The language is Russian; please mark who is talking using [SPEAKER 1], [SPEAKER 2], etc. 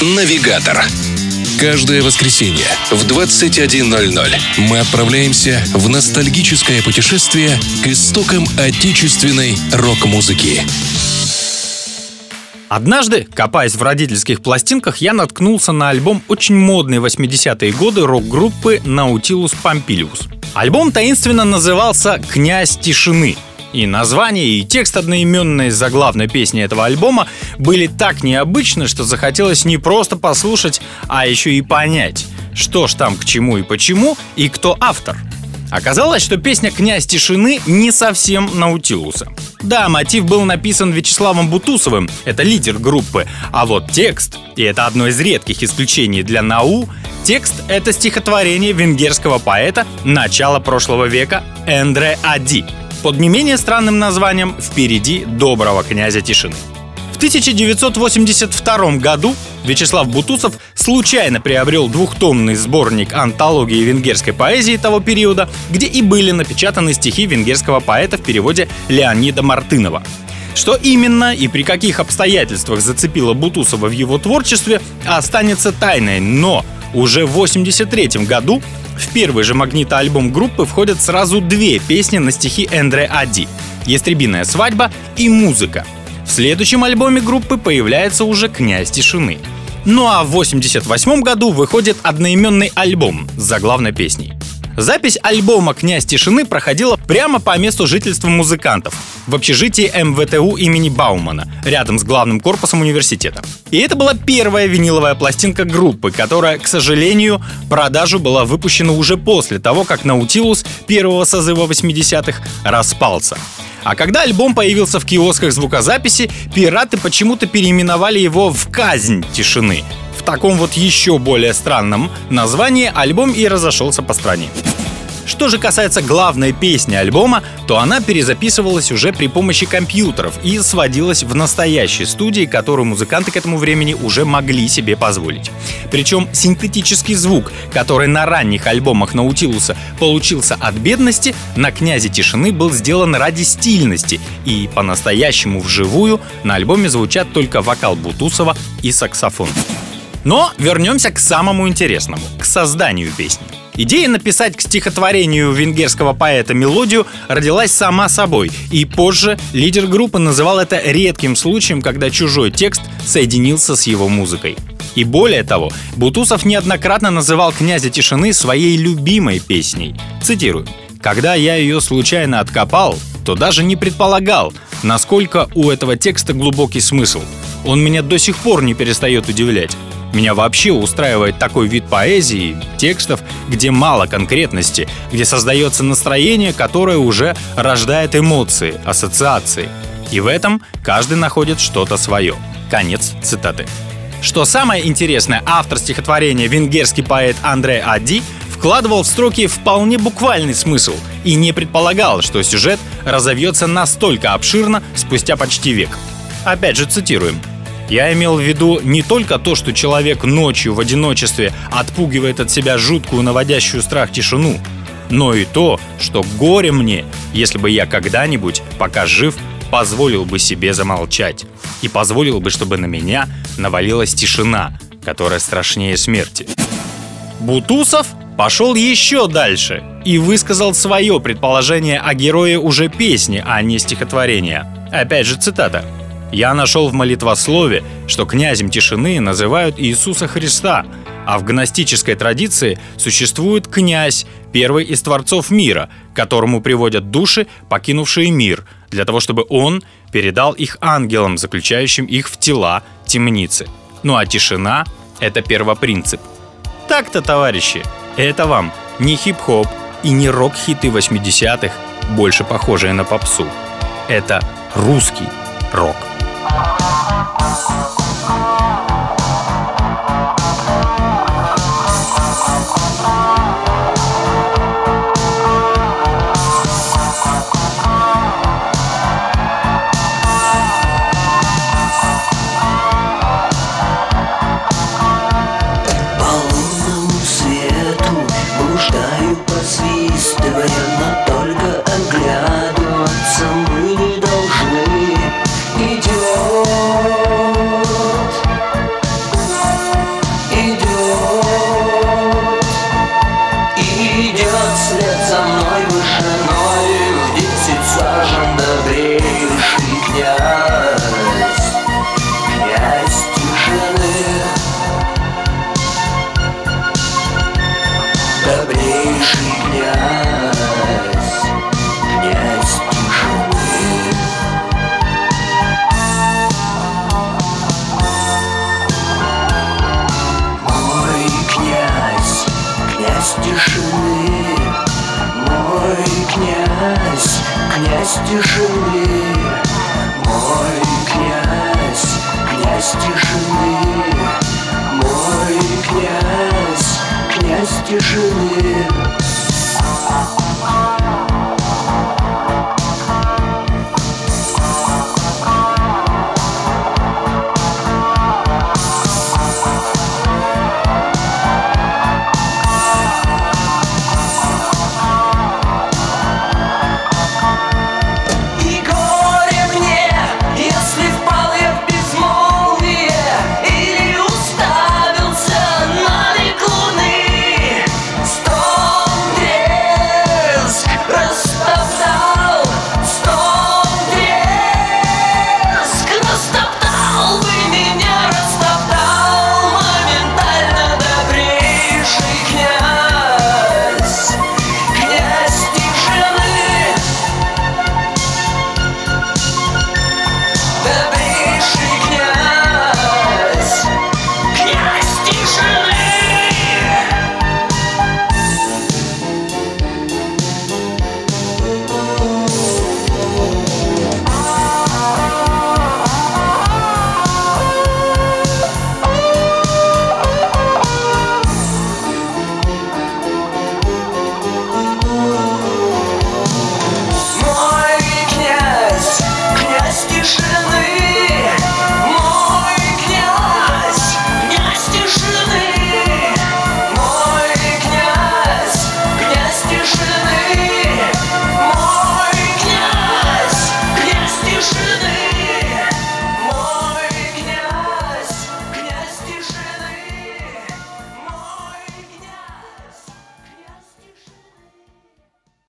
[SPEAKER 1] «Навигатор». Каждое воскресенье в 21.00 мы отправляемся в ностальгическое путешествие к истокам отечественной рок-музыки.
[SPEAKER 2] Однажды, копаясь в родительских пластинках, я наткнулся на альбом очень модной 80-е годы рок-группы Nautilus Pompilius. Альбом таинственно назывался «Князь тишины», и название, и текст одноименной заглавной песни этого альбома были так необычны, что захотелось не просто послушать, а еще и понять, что ж там к чему и почему, и кто автор. Оказалось, что песня «Князь тишины» не совсем Наутилуса. Да, мотив был написан Вячеславом Бутусовым, это лидер группы, а вот текст, и это одно из редких исключений для Нау, текст — это стихотворение венгерского поэта начала прошлого века Эндре Ади — под не менее странным названием «Впереди доброго князя тишины». В 1982 году Вячеслав Бутусов случайно приобрел двухтомный сборник антологии венгерской поэзии того периода, где и были напечатаны стихи венгерского поэта в переводе Леонида Мартынова. Что именно и при каких обстоятельствах зацепило Бутусова в его творчестве, останется тайной, но уже в 1983 году в первый же магнитоальбом группы входят сразу две песни на стихи Эндре Ади «Ястребиная свадьба» и «Музыка». В следующем альбоме группы появляется уже «Князь тишины». Ну а в 1988 году выходит одноименный альбом с заглавной песней. Запись альбома «Князь тишины» проходила прямо по месту жительства музыкантов в общежитии МВТУ имени Баумана, рядом с главным корпусом университета. И это была первая виниловая пластинка группы, которая, к сожалению, продажу была выпущена уже после того, как Наутилус первого созыва 80-х распался. А когда альбом появился в киосках звукозаписи, пираты почему-то переименовали его в «Казнь тишины», в таком вот еще более странном названии альбом и разошелся по стране. Что же касается главной песни альбома, то она перезаписывалась уже при помощи компьютеров и сводилась в настоящей студии, которую музыканты к этому времени уже могли себе позволить. Причем синтетический звук, который на ранних альбомах Наутилуса получился от бедности, на «Князе тишины» был сделан ради стильности, и по-настоящему вживую на альбоме звучат только вокал Бутусова и саксофон. Но вернемся к самому интересному, к созданию песни. Идея написать к стихотворению венгерского поэта мелодию родилась сама собой, и позже лидер группы называл это редким случаем, когда чужой текст соединился с его музыкой. И более того, Бутусов неоднократно называл «Князя тишины» своей любимой песней. Цитирую. «Когда я ее случайно откопал, то даже не предполагал, насколько у этого текста глубокий смысл. Он меня до сих пор не перестает удивлять. Меня вообще устраивает такой вид поэзии, текстов, где мало конкретности, где создается настроение, которое уже рождает эмоции, ассоциации. И в этом каждый находит что-то свое. Конец цитаты. Что самое интересное, автор стихотворения венгерский поэт Андре Ади вкладывал в строки вполне буквальный смысл и не предполагал, что сюжет разовьется настолько обширно спустя почти век. Опять же цитируем. Я имел в виду не только то, что человек ночью в одиночестве отпугивает от себя жуткую наводящую страх тишину, но и то, что горе мне, если бы я когда-нибудь, пока жив, позволил бы себе замолчать и позволил бы, чтобы на меня навалилась тишина, которая страшнее смерти. Бутусов пошел еще дальше и высказал свое предположение о герое уже песни, а не стихотворения. Опять же цитата. Я нашел в молитвослове, что князем тишины называют Иисуса Христа, а в гностической традиции существует князь, первый из творцов мира, которому приводят души, покинувшие мир, для того, чтобы он передал их ангелам, заключающим их в тела темницы. Ну а тишина — это первопринцип. Так-то, товарищи, это вам не хип-хоп и не рок-хиты 80-х, больше похожие на попсу. Это русский рок.
[SPEAKER 3] Князь тишины Мой князь, князь тишины Мой князь, князь тишины Мой князь, князь тишины